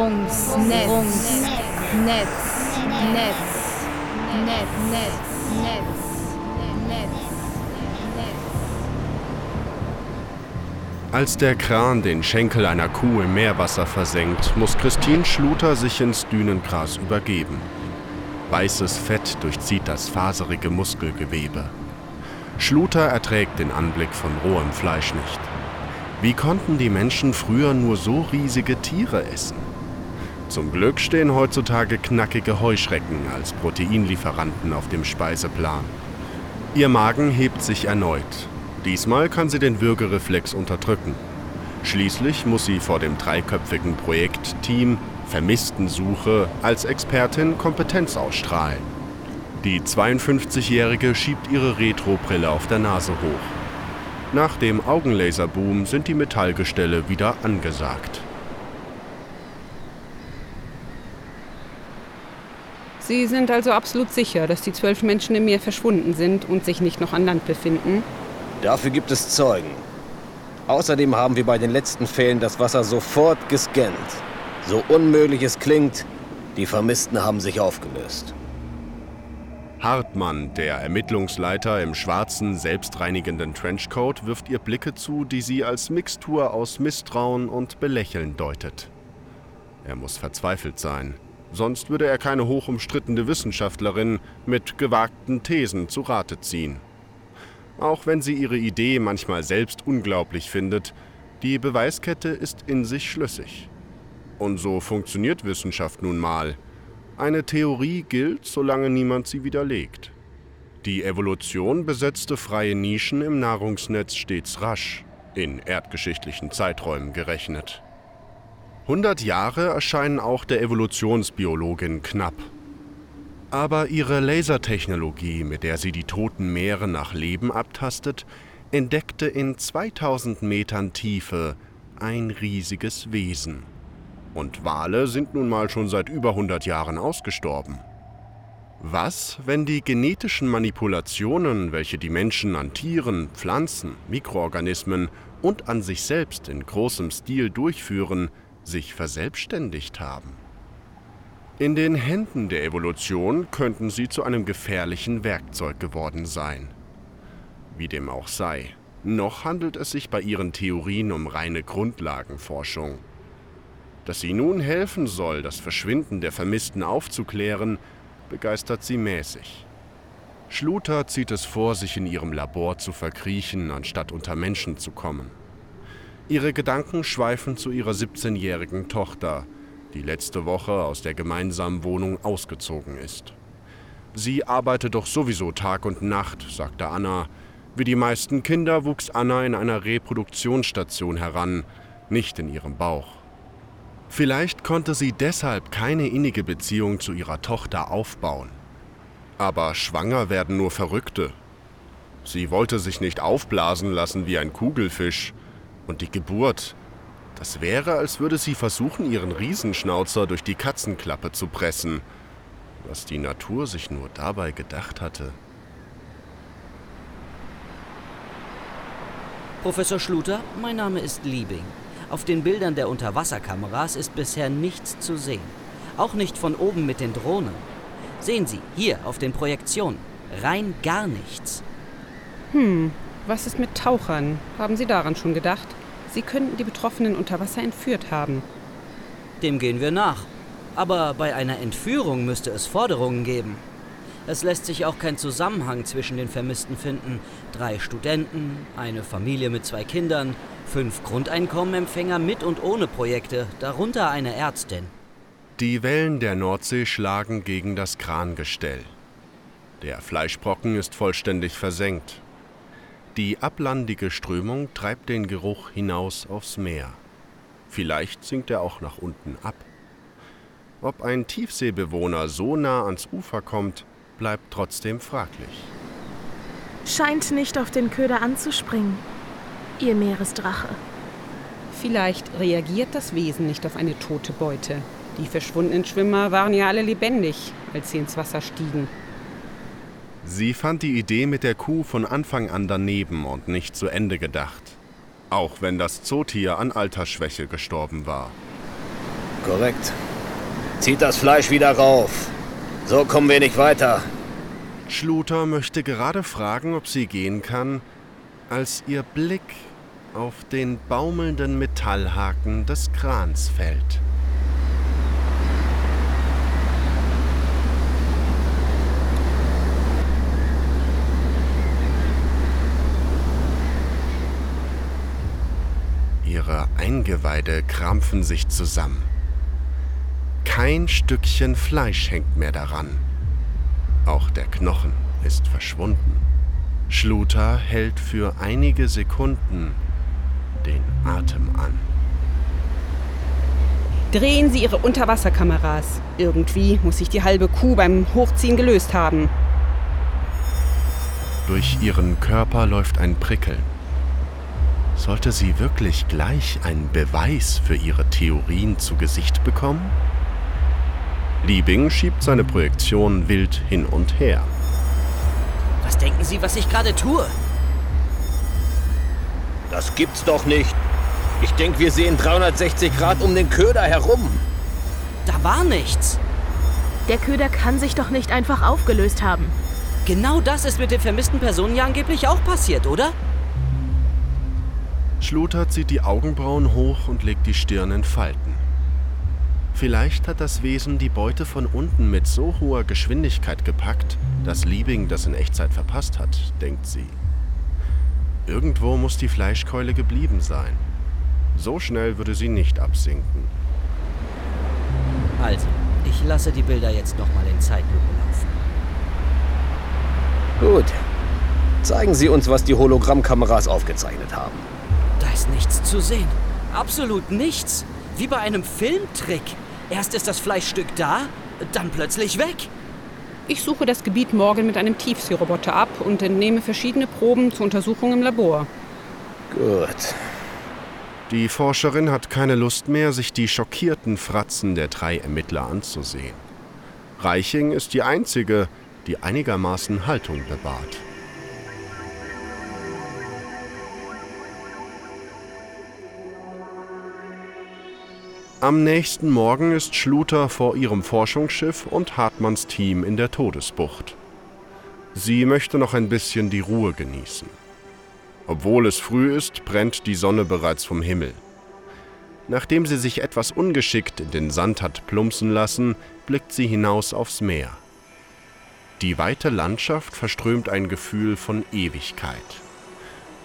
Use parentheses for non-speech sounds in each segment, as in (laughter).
Nahrungsnetz. Netz. Netz. Netz. Netz. Netz. Netz. Als der Kran den Schenkel einer Kuh im Meerwasser versenkt, muss Christine Schluter sich ins Dünengras übergeben. Weißes Fett durchzieht das faserige Muskelgewebe. Schluter erträgt den Anblick von rohem Fleisch nicht. Wie konnten die Menschen früher nur so riesige Tiere essen? Zum Glück stehen heutzutage knackige Heuschrecken als Proteinlieferanten auf dem Speiseplan. Ihr Magen hebt sich erneut. Diesmal kann sie den Würgereflex unterdrücken. Schließlich muss sie vor dem dreiköpfigen Projektteam Vermisstensuche als Expertin Kompetenz ausstrahlen. Die 52-Jährige schiebt ihre Retrobrille auf der Nase hoch. Nach dem Augenlaserboom sind die Metallgestelle wieder angesagt. Sie sind also absolut sicher, dass die zwölf Menschen im Meer verschwunden sind und sich nicht noch an Land befinden? Dafür gibt es Zeugen. Außerdem haben wir bei den letzten Fällen das Wasser sofort gescannt. So unmöglich es klingt, die Vermissten haben sich aufgelöst. Hartmann, der Ermittlungsleiter im schwarzen, selbstreinigenden Trenchcoat, wirft ihr Blicke zu, die sie als Mixtur aus Misstrauen und Belächeln deutet. Er muss verzweifelt sein, sonst würde er keine hochumstrittene Wissenschaftlerin mit gewagten Thesen zu Rate ziehen. Auch wenn sie ihre Idee manchmal selbst unglaublich findet, die Beweiskette ist in sich schlüssig. Und so funktioniert Wissenschaft nun mal – eine Theorie gilt, solange niemand sie widerlegt. Die Evolution besetzte freie Nischen im Nahrungsnetz stets rasch, in erdgeschichtlichen Zeiträumen gerechnet. 100 Jahre erscheinen auch der Evolutionsbiologin knapp. Aber ihre Lasertechnologie, mit der sie die toten Meere nach Leben abtastet, entdeckte in 2000 Metern Tiefe ein riesiges Wesen. Und Wale sind nun mal schon seit über 100 Jahren ausgestorben. Was, wenn die genetischen Manipulationen, welche die Menschen an Tieren, Pflanzen, Mikroorganismen und an sich selbst in großem Stil durchführen, sich verselbstständigt haben? In den Händen der Evolution könnten sie zu einem gefährlichen Werkzeug geworden sein. Wie dem auch sei, noch handelt es sich bei ihren Theorien um reine Grundlagenforschung. Dass sie nun helfen soll, das Verschwinden der Vermissten aufzuklären, begeistert sie mäßig. Schluter zieht es vor, sich in ihrem Labor zu verkriechen, anstatt unter Menschen zu kommen. Ihre Gedanken schweifen zu ihrer 17-jährigen Tochter, die letzte Woche aus der gemeinsamen Wohnung ausgezogen ist. Sie arbeite doch sowieso Tag und Nacht, sagte Anna. Wie die meisten Kinder wuchs Anna in einer Reproduktionsstation heran, nicht in ihrem Bauch. Vielleicht konnte sie deshalb keine innige Beziehung zu ihrer Tochter aufbauen. Aber schwanger werden nur Verrückte. Sie wollte sich nicht aufblasen lassen wie ein Kugelfisch. Und die Geburt, das wäre, als würde sie versuchen, ihren Riesenschnauzer durch die Katzenklappe zu pressen. Was die Natur sich nur dabei gedacht hatte. Professor Schluter, mein Name ist Liebing. Auf den Bildern der Unterwasserkameras ist bisher nichts zu sehen. Auch nicht von oben mit den Drohnen. Sehen Sie, hier auf den Projektionen. Rein gar nichts. Hm, was ist mit Tauchern? Haben Sie daran schon gedacht? Sie könnten die Betroffenen unter Wasser entführt haben. Dem gehen wir nach. Aber bei einer Entführung müsste es Forderungen geben. Es lässt sich auch kein Zusammenhang zwischen den Vermissten finden. Drei Studenten, eine Familie mit zwei Kindern, Fünf Grundeinkommenempfänger mit und ohne Projekte, darunter eine Ärztin. Die Wellen der Nordsee schlagen gegen das Krangestell. Der Fleischbrocken ist vollständig versenkt. Die ablandige Strömung treibt den Geruch hinaus aufs Meer. Vielleicht sinkt er auch nach unten ab. Ob ein Tiefseebewohner so nah ans Ufer kommt, bleibt trotzdem fraglich. Scheint nicht auf den Köder anzuspringen ihr Meeresdrache. Vielleicht reagiert das Wesen nicht auf eine tote Beute. Die verschwundenen Schwimmer waren ja alle lebendig, als sie ins Wasser stiegen. Sie fand die Idee mit der Kuh von Anfang an daneben und nicht zu Ende gedacht. Auch wenn das Zootier an Altersschwäche gestorben war. Korrekt. Zieht das Fleisch wieder rauf. So kommen wir nicht weiter. Schluter möchte gerade fragen, ob sie gehen kann, als ihr Blick auf den baumelnden Metallhaken des Krans fällt. Ihre Eingeweide krampfen sich zusammen. Kein Stückchen Fleisch hängt mehr daran. Auch der Knochen ist verschwunden. Schluter hält für einige Sekunden den Atem an. Drehen Sie Ihre Unterwasserkameras. Irgendwie muss sich die halbe Kuh beim Hochziehen gelöst haben. Durch ihren Körper läuft ein Prickeln. Sollte sie wirklich gleich einen Beweis für ihre Theorien zu Gesicht bekommen? Liebing schiebt seine Projektion wild hin und her. Was denken Sie, was ich gerade tue? Das gibt's doch nicht. Ich denke, wir sehen 360 Grad um den Köder herum. Da war nichts. Der Köder kann sich doch nicht einfach aufgelöst haben. Genau das ist mit den vermissten Personen ja angeblich auch passiert, oder? Schluter zieht die Augenbrauen hoch und legt die Stirn in Falten. Vielleicht hat das Wesen die Beute von unten mit so hoher Geschwindigkeit gepackt, dass Liebing das in Echtzeit verpasst hat, denkt sie. Irgendwo muss die Fleischkeule geblieben sein. So schnell würde sie nicht absinken. Also, ich lasse die Bilder jetzt nochmal in Zeitlupe laufen. Gut. Zeigen Sie uns, was die Hologrammkameras aufgezeichnet haben. Ist nichts zu sehen. Absolut nichts. Wie bei einem Filmtrick. Erst ist das Fleischstück da, dann plötzlich weg. Ich suche das Gebiet morgen mit einem Tiefseeroboter ab und entnehme verschiedene Proben zur Untersuchung im Labor. Gut. Die Forscherin hat keine Lust mehr, sich die schockierten Fratzen der drei Ermittler anzusehen. Reiching ist die einzige, die einigermaßen Haltung bewahrt. Am nächsten Morgen ist Schluter vor ihrem Forschungsschiff und Hartmanns Team in der Todesbucht. Sie möchte noch ein bisschen die Ruhe genießen. Obwohl es früh ist, brennt die Sonne bereits vom Himmel. Nachdem sie sich etwas ungeschickt in den Sand hat plumpsen lassen, blickt sie hinaus aufs Meer. Die weite Landschaft verströmt ein Gefühl von Ewigkeit.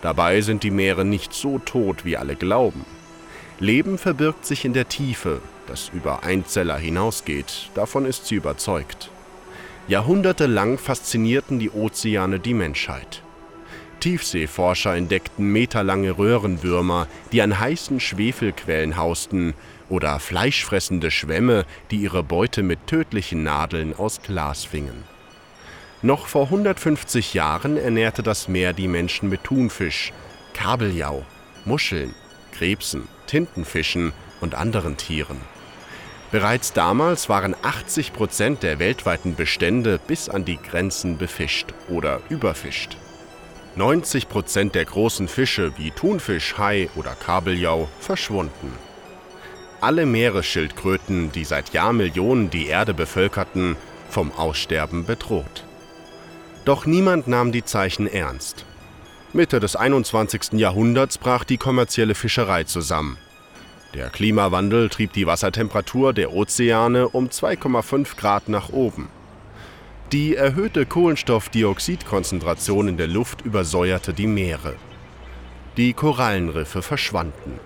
Dabei sind die Meere nicht so tot, wie alle glauben. Leben verbirgt sich in der Tiefe, das über Einzeller hinausgeht, davon ist sie überzeugt. Jahrhundertelang faszinierten die Ozeane die Menschheit. Tiefseeforscher entdeckten meterlange Röhrenwürmer, die an heißen Schwefelquellen hausten, oder fleischfressende Schwämme, die ihre Beute mit tödlichen Nadeln aus Glas fingen. Noch vor 150 Jahren ernährte das Meer die Menschen mit Thunfisch, Kabeljau, Muscheln, Krebsen, Tintenfischen und anderen Tieren. Bereits damals waren 80 Prozent der weltweiten Bestände bis an die Grenzen befischt oder überfischt. 90 Prozent der großen Fische wie Thunfisch, Hai oder Kabeljau verschwunden. Alle Meeresschildkröten, die seit Jahrmillionen die Erde bevölkerten, vom Aussterben bedroht. Doch niemand nahm die Zeichen ernst. Mitte des 21. Jahrhunderts brach die kommerzielle Fischerei zusammen. Der Klimawandel trieb die Wassertemperatur der Ozeane um 2,5 Grad nach oben. Die erhöhte Kohlenstoffdioxidkonzentration in der Luft übersäuerte die Meere. Die Korallenriffe verschwanden.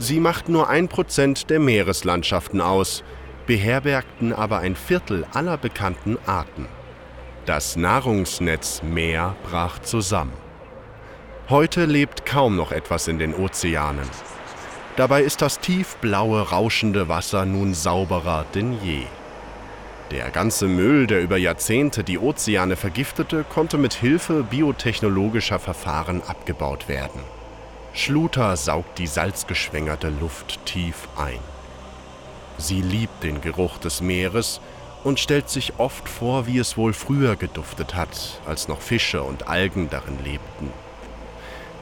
Sie machten nur ein Prozent der Meereslandschaften aus, beherbergten aber ein Viertel aller bekannten Arten. Das Nahrungsnetz Meer brach zusammen. Heute lebt kaum noch etwas in den Ozeanen. Dabei ist das tiefblaue, rauschende Wasser nun sauberer denn je. Der ganze Müll, der über Jahrzehnte die Ozeane vergiftete, konnte mit Hilfe biotechnologischer Verfahren abgebaut werden. Schluter saugt die salzgeschwängerte Luft tief ein. Sie liebt den Geruch des Meeres und stellt sich oft vor, wie es wohl früher geduftet hat, als noch Fische und Algen darin lebten.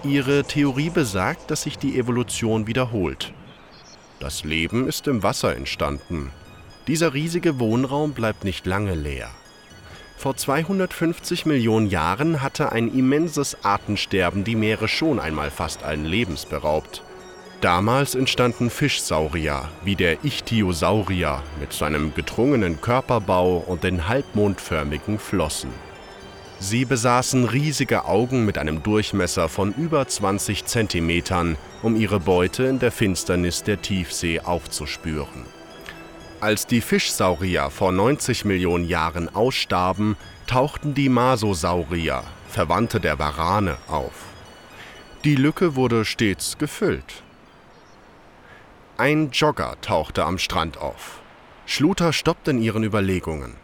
Ihre Theorie besagt, dass sich die Evolution wiederholt. Das Leben ist im Wasser entstanden. Dieser riesige Wohnraum bleibt nicht lange leer. Vor 250 Millionen Jahren hatte ein immenses Artensterben die Meere schon einmal fast allen Lebens beraubt. Damals entstanden Fischsaurier wie der Ichthyosaurier mit seinem gedrungenen Körperbau und den halbmondförmigen Flossen. Sie besaßen riesige Augen mit einem Durchmesser von über 20 Zentimetern, um ihre Beute in der Finsternis der Tiefsee aufzuspüren. Als die Fischsaurier vor 90 Millionen Jahren ausstarben, tauchten die Masosaurier, Verwandte der Warane, auf. Die Lücke wurde stets gefüllt. Ein Jogger tauchte am Strand auf. Schluter stoppt in ihren Überlegungen.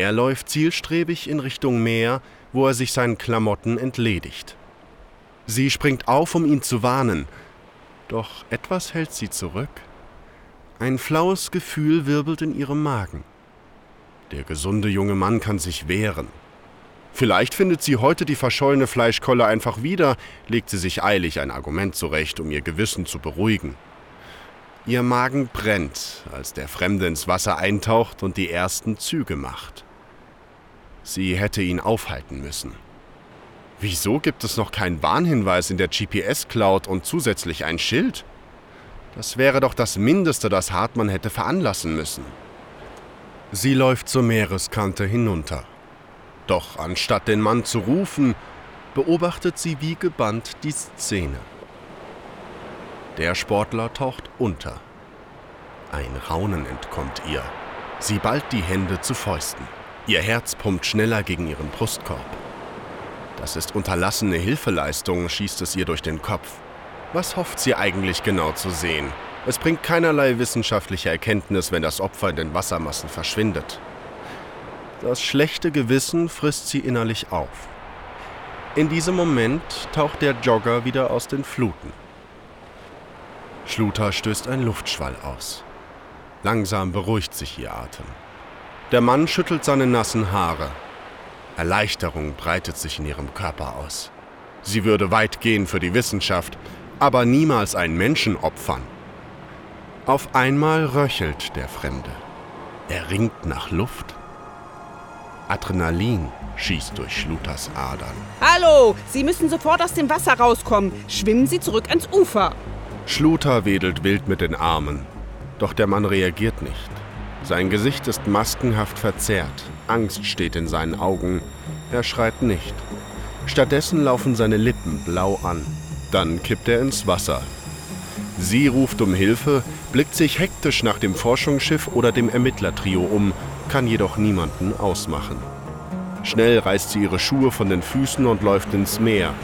Er läuft zielstrebig in Richtung Meer, wo er sich seinen Klamotten entledigt. Sie springt auf, um ihn zu warnen, doch etwas hält sie zurück. Ein flaues Gefühl wirbelt in ihrem Magen. Der gesunde junge Mann kann sich wehren. Vielleicht findet sie heute die verschollene Fleischkolle einfach wieder, legt sie sich eilig ein Argument zurecht, um ihr Gewissen zu beruhigen. Ihr Magen brennt, als der Fremde ins Wasser eintaucht und die ersten Züge macht. Sie hätte ihn aufhalten müssen. Wieso gibt es noch keinen Warnhinweis in der GPS-Cloud und zusätzlich ein Schild? Das wäre doch das Mindeste, das Hartmann hätte veranlassen müssen. Sie läuft zur Meereskante hinunter. Doch anstatt den Mann zu rufen, beobachtet sie wie gebannt die Szene. Der Sportler taucht unter. Ein Raunen entkommt ihr. Sie ballt die Hände zu Fäusten. Ihr Herz pumpt schneller gegen ihren Brustkorb. Das ist unterlassene Hilfeleistung, schießt es ihr durch den Kopf. Was hofft sie eigentlich genau zu sehen? Es bringt keinerlei wissenschaftliche Erkenntnis, wenn das Opfer in den Wassermassen verschwindet. Das schlechte Gewissen frisst sie innerlich auf. In diesem Moment taucht der Jogger wieder aus den Fluten. Schluter stößt ein Luftschwall aus. Langsam beruhigt sich ihr Atem. Der Mann schüttelt seine nassen Haare. Erleichterung breitet sich in ihrem Körper aus. Sie würde weit gehen für die Wissenschaft, aber niemals einen Menschen opfern. Auf einmal röchelt der Fremde. Er ringt nach Luft. Adrenalin schießt durch Schluters Adern. Hallo, Sie müssen sofort aus dem Wasser rauskommen. Schwimmen Sie zurück ans Ufer. Schluter wedelt wild mit den Armen. Doch der Mann reagiert nicht. Sein Gesicht ist maskenhaft verzerrt. Angst steht in seinen Augen. Er schreit nicht. Stattdessen laufen seine Lippen blau an. Dann kippt er ins Wasser. Sie ruft um Hilfe, blickt sich hektisch nach dem Forschungsschiff oder dem Ermittlertrio um, kann jedoch niemanden ausmachen. Schnell reißt sie ihre Schuhe von den Füßen und läuft ins Meer.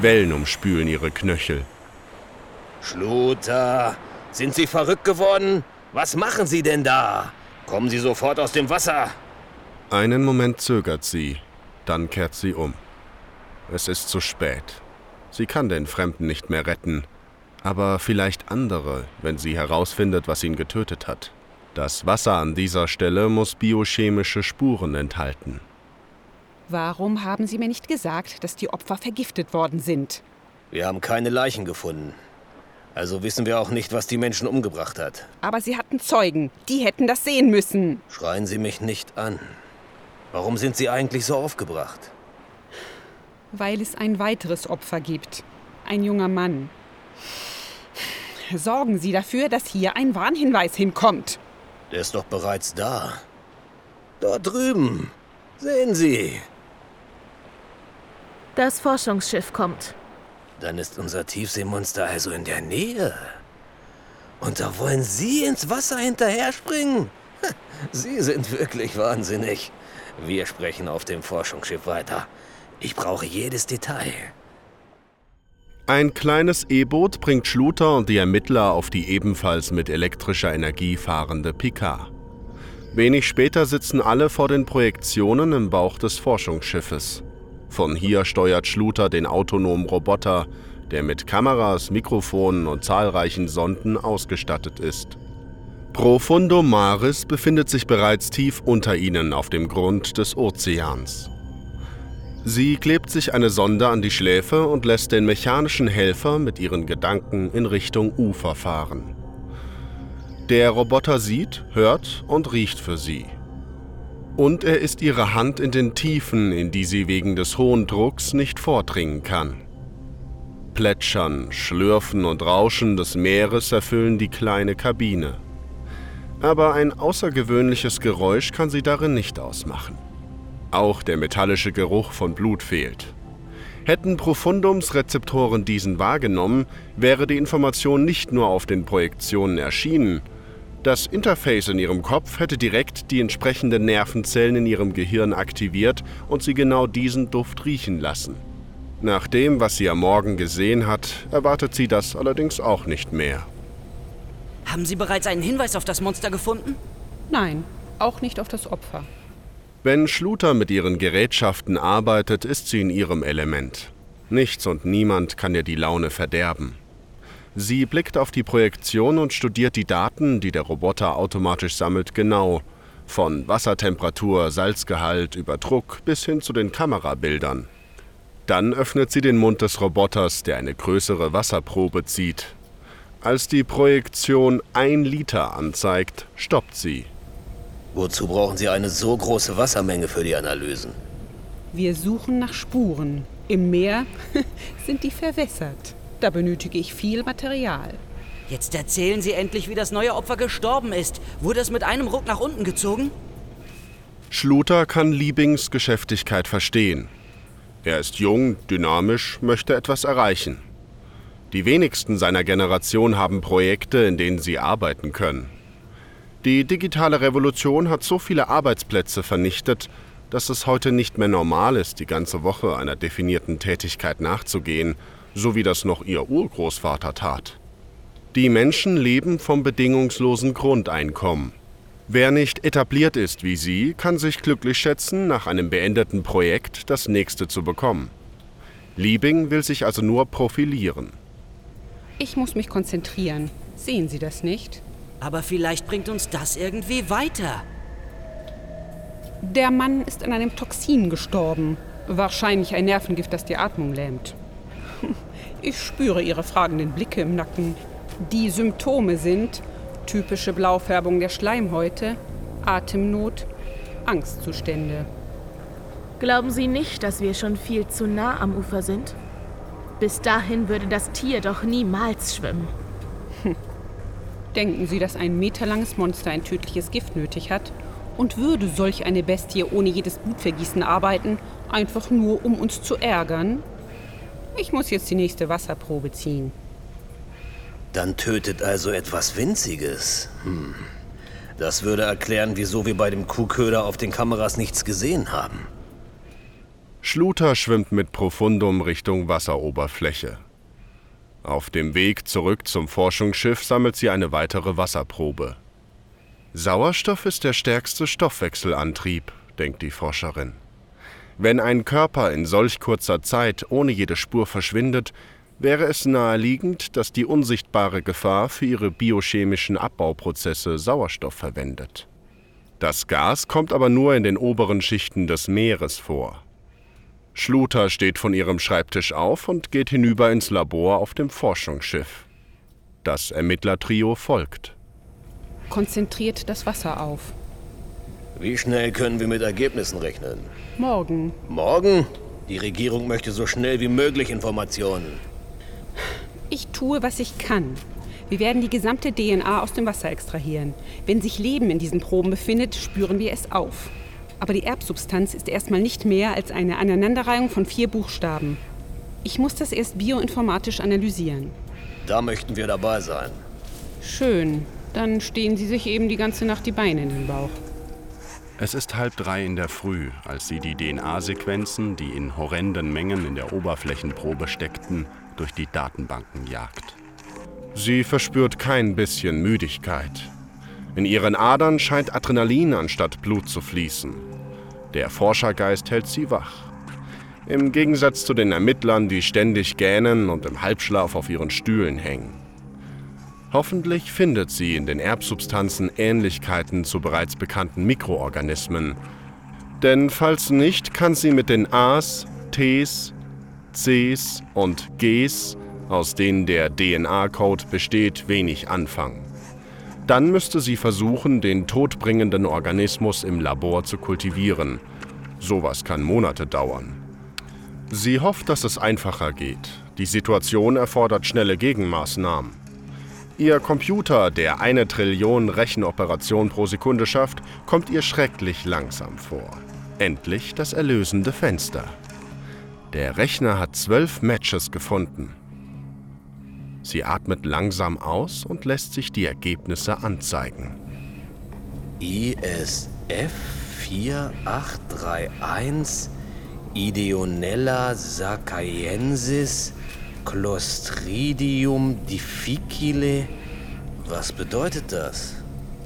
Wellen umspülen ihre Knöchel. Schluter, sind Sie verrückt geworden? Was machen Sie denn da? Kommen Sie sofort aus dem Wasser. Einen Moment zögert sie, dann kehrt sie um. Es ist zu spät. Sie kann den Fremden nicht mehr retten, aber vielleicht andere, wenn sie herausfindet, was ihn getötet hat. Das Wasser an dieser Stelle muss biochemische Spuren enthalten. Warum haben Sie mir nicht gesagt, dass die Opfer vergiftet worden sind? Wir haben keine Leichen gefunden. Also wissen wir auch nicht, was die Menschen umgebracht hat. Aber Sie hatten Zeugen. Die hätten das sehen müssen. Schreien Sie mich nicht an. Warum sind Sie eigentlich so aufgebracht? Weil es ein weiteres Opfer gibt. Ein junger Mann. Sorgen Sie dafür, dass hier ein Warnhinweis hinkommt. Der ist doch bereits da. Dort drüben. Sehen Sie. Das Forschungsschiff kommt. Dann ist unser Tiefseemonster also in der Nähe. Und da wollen Sie ins Wasser hinterher springen? Sie sind wirklich wahnsinnig. Wir sprechen auf dem Forschungsschiff weiter. Ich brauche jedes Detail. Ein kleines E-Boot bringt Schluter und die Ermittler auf die ebenfalls mit elektrischer Energie fahrende Picard. Wenig später sitzen alle vor den Projektionen im Bauch des Forschungsschiffes. Von hier steuert Schluter den autonomen Roboter, der mit Kameras, Mikrofonen und zahlreichen Sonden ausgestattet ist. Profundo Maris befindet sich bereits tief unter ihnen auf dem Grund des Ozeans. Sie klebt sich eine Sonde an die Schläfe und lässt den mechanischen Helfer mit ihren Gedanken in Richtung Ufer fahren. Der Roboter sieht, hört und riecht für sie. Und er ist ihre Hand in den Tiefen, in die sie wegen des hohen Drucks nicht vordringen kann. Plätschern, Schlürfen und Rauschen des Meeres erfüllen die kleine Kabine. Aber ein außergewöhnliches Geräusch kann sie darin nicht ausmachen. Auch der metallische Geruch von Blut fehlt. Hätten Profundums Rezeptoren diesen wahrgenommen, wäre die Information nicht nur auf den Projektionen erschienen, das Interface in ihrem Kopf hätte direkt die entsprechenden Nervenzellen in ihrem Gehirn aktiviert und sie genau diesen Duft riechen lassen. Nach dem, was sie am Morgen gesehen hat, erwartet sie das allerdings auch nicht mehr. Haben Sie bereits einen Hinweis auf das Monster gefunden? Nein, auch nicht auf das Opfer. Wenn Schluter mit ihren Gerätschaften arbeitet, ist sie in ihrem Element. Nichts und niemand kann ihr die Laune verderben. Sie blickt auf die Projektion und studiert die Daten, die der Roboter automatisch sammelt, genau. Von Wassertemperatur, Salzgehalt über Druck bis hin zu den Kamerabildern. Dann öffnet sie den Mund des Roboters, der eine größere Wasserprobe zieht. Als die Projektion ein Liter anzeigt, stoppt sie. Wozu brauchen Sie eine so große Wassermenge für die Analysen? Wir suchen nach Spuren. Im Meer (laughs) sind die verwässert. Da benötige ich viel Material. Jetzt erzählen Sie endlich, wie das neue Opfer gestorben ist. Wurde es mit einem Ruck nach unten gezogen? Schluter kann Liebings Geschäftigkeit verstehen. Er ist jung, dynamisch, möchte etwas erreichen. Die wenigsten seiner Generation haben Projekte, in denen sie arbeiten können. Die digitale Revolution hat so viele Arbeitsplätze vernichtet, dass es heute nicht mehr normal ist, die ganze Woche einer definierten Tätigkeit nachzugehen, so wie das noch ihr Urgroßvater tat. Die Menschen leben vom bedingungslosen Grundeinkommen. Wer nicht etabliert ist wie sie, kann sich glücklich schätzen, nach einem beendeten Projekt das nächste zu bekommen. Liebing will sich also nur profilieren. Ich muss mich konzentrieren. Sehen Sie das nicht? Aber vielleicht bringt uns das irgendwie weiter. Der Mann ist an einem Toxin gestorben. Wahrscheinlich ein Nervengift, das die Atmung lähmt. (laughs) Ich spüre Ihre fragenden Blicke im Nacken. Die Symptome sind typische Blaufärbung der Schleimhäute, Atemnot, Angstzustände. Glauben Sie nicht, dass wir schon viel zu nah am Ufer sind? Bis dahin würde das Tier doch niemals schwimmen. Denken Sie, dass ein meterlanges Monster ein tödliches Gift nötig hat? Und würde solch eine Bestie ohne jedes Blutvergießen arbeiten, einfach nur um uns zu ärgern? Ich muss jetzt die nächste Wasserprobe ziehen. Dann tötet also etwas Winziges. Hm. Das würde erklären, wieso wir bei dem Kuhköder auf den Kameras nichts gesehen haben. Schluter schwimmt mit Profundum Richtung Wasseroberfläche. Auf dem Weg zurück zum Forschungsschiff sammelt sie eine weitere Wasserprobe. Sauerstoff ist der stärkste Stoffwechselantrieb, denkt die Forscherin. Wenn ein Körper in solch kurzer Zeit ohne jede Spur verschwindet, wäre es naheliegend, dass die unsichtbare Gefahr für ihre biochemischen Abbauprozesse Sauerstoff verwendet. Das Gas kommt aber nur in den oberen Schichten des Meeres vor. Schluter steht von ihrem Schreibtisch auf und geht hinüber ins Labor auf dem Forschungsschiff. Das Ermittlertrio folgt. Konzentriert das Wasser auf. Wie schnell können wir mit Ergebnissen rechnen? Morgen. Morgen? Die Regierung möchte so schnell wie möglich Informationen. Ich tue, was ich kann. Wir werden die gesamte DNA aus dem Wasser extrahieren. Wenn sich Leben in diesen Proben befindet, spüren wir es auf. Aber die Erbsubstanz ist erstmal nicht mehr als eine Aneinanderreihung von vier Buchstaben. Ich muss das erst bioinformatisch analysieren. Da möchten wir dabei sein. Schön. Dann stehen Sie sich eben die ganze Nacht die Beine in den Bauch. Es ist halb drei in der Früh, als sie die DNA-Sequenzen, die in horrenden Mengen in der Oberflächenprobe steckten, durch die Datenbanken jagt. Sie verspürt kein bisschen Müdigkeit. In ihren Adern scheint Adrenalin anstatt Blut zu fließen. Der Forschergeist hält sie wach. Im Gegensatz zu den Ermittlern, die ständig gähnen und im Halbschlaf auf ihren Stühlen hängen. Hoffentlich findet sie in den Erbsubstanzen Ähnlichkeiten zu bereits bekannten Mikroorganismen. Denn falls nicht, kann sie mit den A's, T's, Cs und Gs, aus denen der DNA-Code besteht, wenig anfangen. Dann müsste sie versuchen, den todbringenden Organismus im Labor zu kultivieren. Sowas kann Monate dauern. Sie hofft, dass es einfacher geht. Die Situation erfordert schnelle Gegenmaßnahmen. Ihr Computer, der eine Trillion Rechenoperationen pro Sekunde schafft, kommt ihr schrecklich langsam vor. Endlich das erlösende Fenster. Der Rechner hat zwölf Matches gefunden. Sie atmet langsam aus und lässt sich die Ergebnisse anzeigen. ISF 4831 Ideonella sacaiensis Clostridium difficile. Was bedeutet das?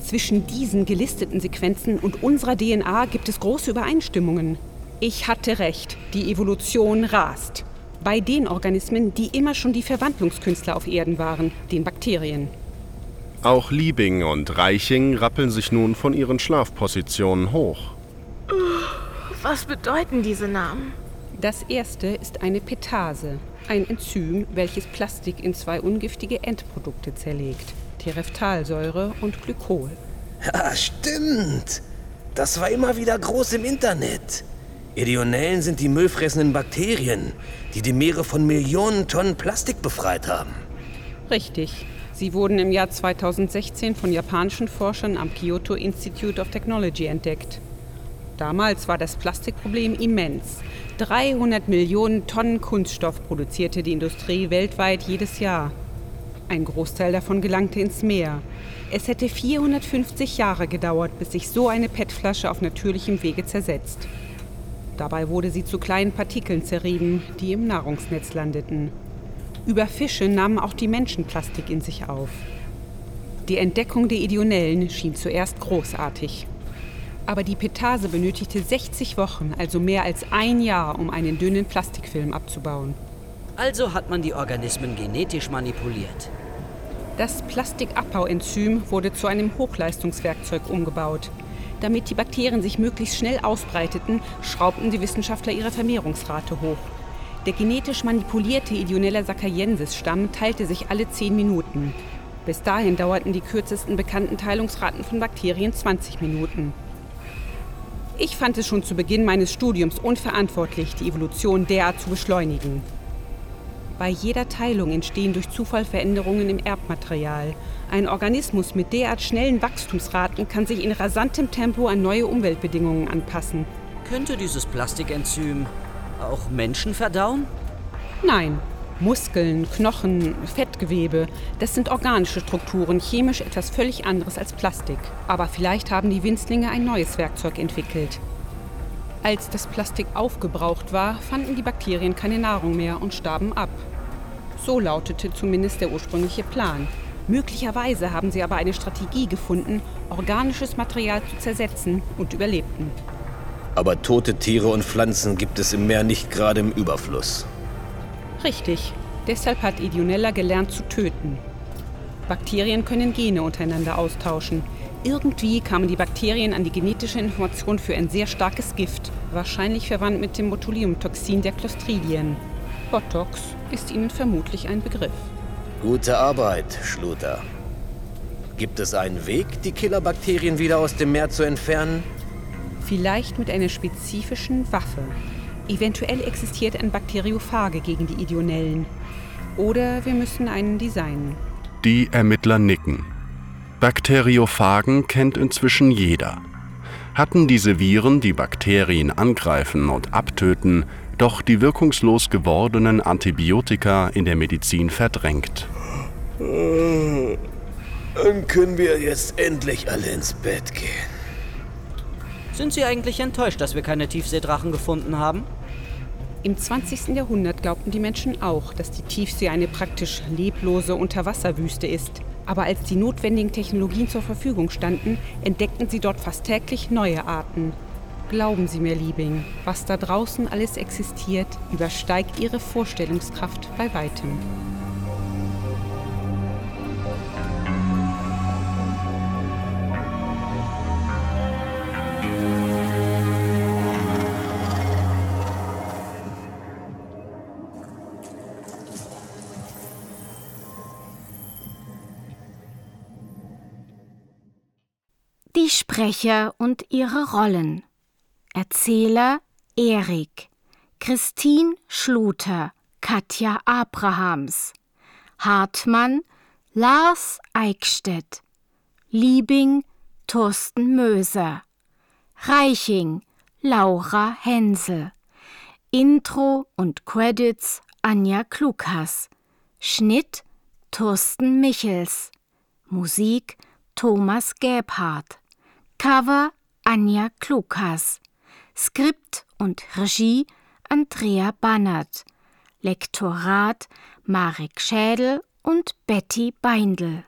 Zwischen diesen gelisteten Sequenzen und unserer DNA gibt es große Übereinstimmungen. Ich hatte recht, die Evolution rast. Bei den Organismen, die immer schon die Verwandlungskünstler auf Erden waren, den Bakterien. Auch Liebing und Reiching rappeln sich nun von ihren Schlafpositionen hoch. Was bedeuten diese Namen? Das erste ist eine Petase, ein Enzym, welches Plastik in zwei ungiftige Endprodukte zerlegt: Tereftalsäure und Glykol. Ja, stimmt. Das war immer wieder groß im Internet. Ideonellen sind die müllfressenden Bakterien, die die Meere von Millionen Tonnen Plastik befreit haben. Richtig. Sie wurden im Jahr 2016 von japanischen Forschern am Kyoto Institute of Technology entdeckt. Damals war das Plastikproblem immens. 300 Millionen Tonnen Kunststoff produzierte die Industrie weltweit jedes Jahr. Ein Großteil davon gelangte ins Meer. Es hätte 450 Jahre gedauert, bis sich so eine PET-Flasche auf natürlichem Wege zersetzt. Dabei wurde sie zu kleinen Partikeln zerrieben, die im Nahrungsnetz landeten. Über Fische nahmen auch die Menschen Plastik in sich auf. Die Entdeckung der Idionellen schien zuerst großartig. Aber die Petase benötigte 60 Wochen, also mehr als ein Jahr, um einen dünnen Plastikfilm abzubauen. Also hat man die Organismen genetisch manipuliert. Das Plastikabbauenzym wurde zu einem Hochleistungswerkzeug umgebaut. Damit die Bakterien sich möglichst schnell ausbreiteten, schraubten die Wissenschaftler ihre Vermehrungsrate hoch. Der genetisch manipulierte Idionella sacaiensis-Stamm teilte sich alle 10 Minuten. Bis dahin dauerten die kürzesten bekannten Teilungsraten von Bakterien 20 Minuten. Ich fand es schon zu Beginn meines Studiums unverantwortlich, die Evolution derart zu beschleunigen. Bei jeder Teilung entstehen durch Zufall Veränderungen im Erbmaterial. Ein Organismus mit derart schnellen Wachstumsraten kann sich in rasantem Tempo an neue Umweltbedingungen anpassen. Könnte dieses Plastikenzym auch Menschen verdauen? Nein, Muskeln, Knochen, Fettgewebe, das sind organische Strukturen, chemisch etwas völlig anderes als Plastik. Aber vielleicht haben die Winzlinge ein neues Werkzeug entwickelt. Als das Plastik aufgebraucht war, fanden die Bakterien keine Nahrung mehr und starben ab. So lautete zumindest der ursprüngliche Plan. Möglicherweise haben sie aber eine Strategie gefunden, organisches Material zu zersetzen und überlebten. Aber tote Tiere und Pflanzen gibt es im Meer nicht gerade im Überfluss. Richtig. Deshalb hat Idionella gelernt zu töten. Bakterien können Gene untereinander austauschen. Irgendwie kamen die Bakterien an die genetische Information für ein sehr starkes Gift, wahrscheinlich verwandt mit dem Botuliumtoxin der Clostridien. Botox ist ihnen vermutlich ein Begriff. Gute Arbeit, Schluter. Gibt es einen Weg, die Killerbakterien wieder aus dem Meer zu entfernen? Vielleicht mit einer spezifischen Waffe. Eventuell existiert ein Bakteriophage gegen die Idionellen. Oder wir müssen einen designen. Die Ermittler nicken. Bakteriophagen kennt inzwischen jeder. Hatten diese Viren, die Bakterien angreifen und abtöten, doch die wirkungslos gewordenen Antibiotika in der Medizin verdrängt. Dann können wir jetzt endlich alle ins Bett gehen. Sind Sie eigentlich enttäuscht, dass wir keine Tiefseedrachen gefunden haben? Im 20. Jahrhundert glaubten die Menschen auch, dass die Tiefsee eine praktisch leblose Unterwasserwüste ist. Aber als die notwendigen Technologien zur Verfügung standen, entdeckten sie dort fast täglich neue Arten. Glauben Sie mir, Liebing, was da draußen alles existiert, übersteigt Ihre Vorstellungskraft bei weitem. Sprecher und ihre Rollen. Erzähler Erik, Christine Schluter, Katja Abrahams, Hartmann Lars Eickstedt, Liebing Thorsten Möser, Reiching Laura Hensel, Intro und Credits Anja Klukas, Schnitt Thorsten Michels, Musik Thomas Gebhardt, Cover Anja Klukas, Skript und Regie Andrea Bannert, Lektorat Marek Schädel und Betty Beindl.